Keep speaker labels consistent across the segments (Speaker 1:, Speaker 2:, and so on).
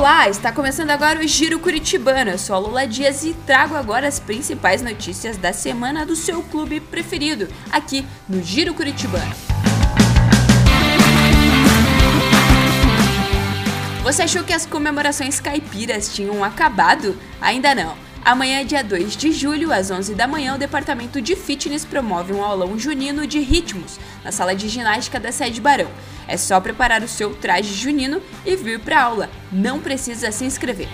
Speaker 1: Olá, está começando agora o Giro Curitibano. Eu sou a Lula Dias e trago agora as principais notícias da semana do seu clube preferido, aqui no Giro Curitibano. Você achou que as comemorações caipiras tinham acabado? Ainda não. Amanhã, dia 2 de julho, às 11 da manhã, o Departamento de Fitness promove um aulão junino de ritmos na sala de ginástica da sede Barão. É só preparar o seu traje junino e vir para aula. Não precisa se inscrever.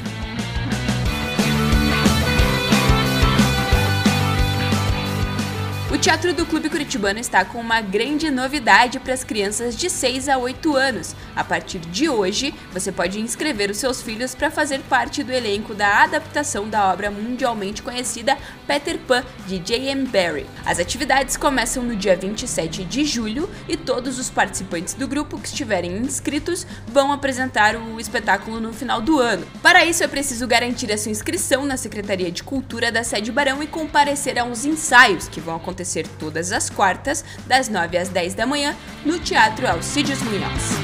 Speaker 1: Teatro do Clube Curitibano está com uma grande novidade para as crianças de 6 a 8 anos. A partir de hoje, você pode inscrever os seus filhos para fazer parte do elenco da adaptação da obra mundialmente conhecida Peter Pan, de J.M. Barrie. As atividades começam no dia 27 de julho e todos os participantes do grupo que estiverem inscritos vão apresentar o espetáculo no final do ano. Para isso, é preciso garantir a sua inscrição na Secretaria de Cultura da Sede Barão e comparecer aos ensaios que vão acontecer acontecer todas as quartas, das 9 às 10 da manhã, no Teatro Alcides Munhoz.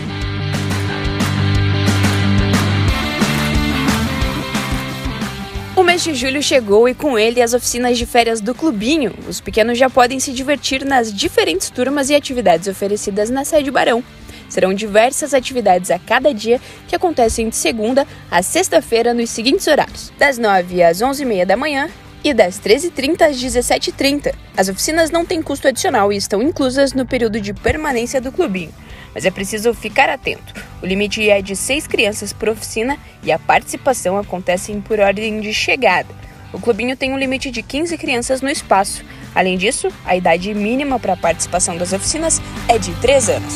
Speaker 1: O mês de julho chegou e com ele as oficinas de férias do Clubinho. Os pequenos já podem se divertir nas diferentes turmas e atividades oferecidas na sede Barão. Serão diversas atividades a cada dia que acontecem de segunda a sexta-feira nos seguintes horários: das 9 às 11h30 da manhã e das 13h30 às 17h30. As oficinas não têm custo adicional e estão inclusas no período de permanência do clubinho. Mas é preciso ficar atento. O limite é de seis crianças por oficina e a participação acontece por ordem de chegada. O clubinho tem um limite de 15 crianças no espaço. Além disso, a idade mínima para a participação das oficinas é de 3 anos.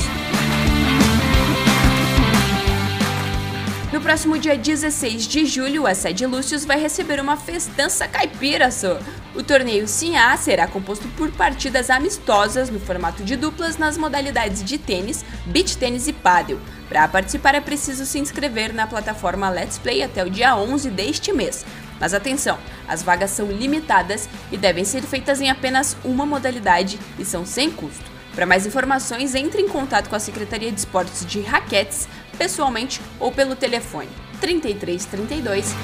Speaker 1: Próximo dia 16 de julho, a sede Lúcius vai receber uma festança caipira, só. O torneio A será composto por partidas amistosas no formato de duplas nas modalidades de tênis, beach tênis e pádel. Para participar é preciso se inscrever na plataforma Let's Play até o dia 11 deste mês. Mas atenção, as vagas são limitadas e devem ser feitas em apenas uma modalidade e são sem custo. Para mais informações, entre em contato com a Secretaria de Esportes de Raquetes, pessoalmente ou pelo telefone 33 32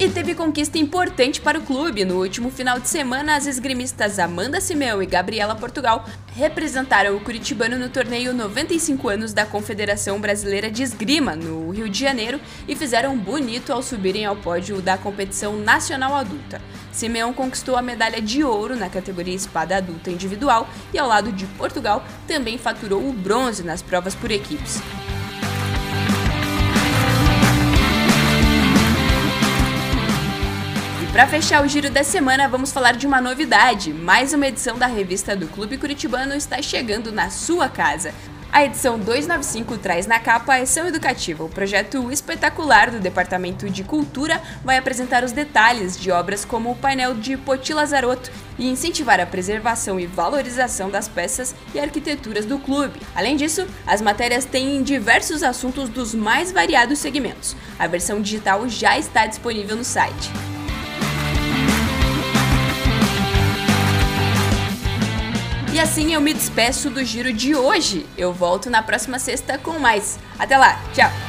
Speaker 1: E teve conquista importante para o clube. No último final de semana, as esgrimistas Amanda Simeão e Gabriela Portugal representaram o Curitibano no torneio 95 anos da Confederação Brasileira de Esgrima, no Rio de Janeiro, e fizeram bonito ao subirem ao pódio da competição nacional adulta. Simeão conquistou a medalha de ouro na categoria espada adulta individual e, ao lado de Portugal, também faturou o bronze nas provas por equipes. Para fechar o giro da semana, vamos falar de uma novidade. Mais uma edição da revista do Clube Curitibano está chegando na sua casa. A edição 295 traz na capa a Ação Educativa. O projeto espetacular do Departamento de Cultura vai apresentar os detalhes de obras como o painel de Poti Lazarotto e incentivar a preservação e valorização das peças e arquiteturas do clube. Além disso, as matérias têm diversos assuntos dos mais variados segmentos. A versão digital já está disponível no site. E assim eu me despeço do giro de hoje. Eu volto na próxima sexta com mais. Até lá, tchau!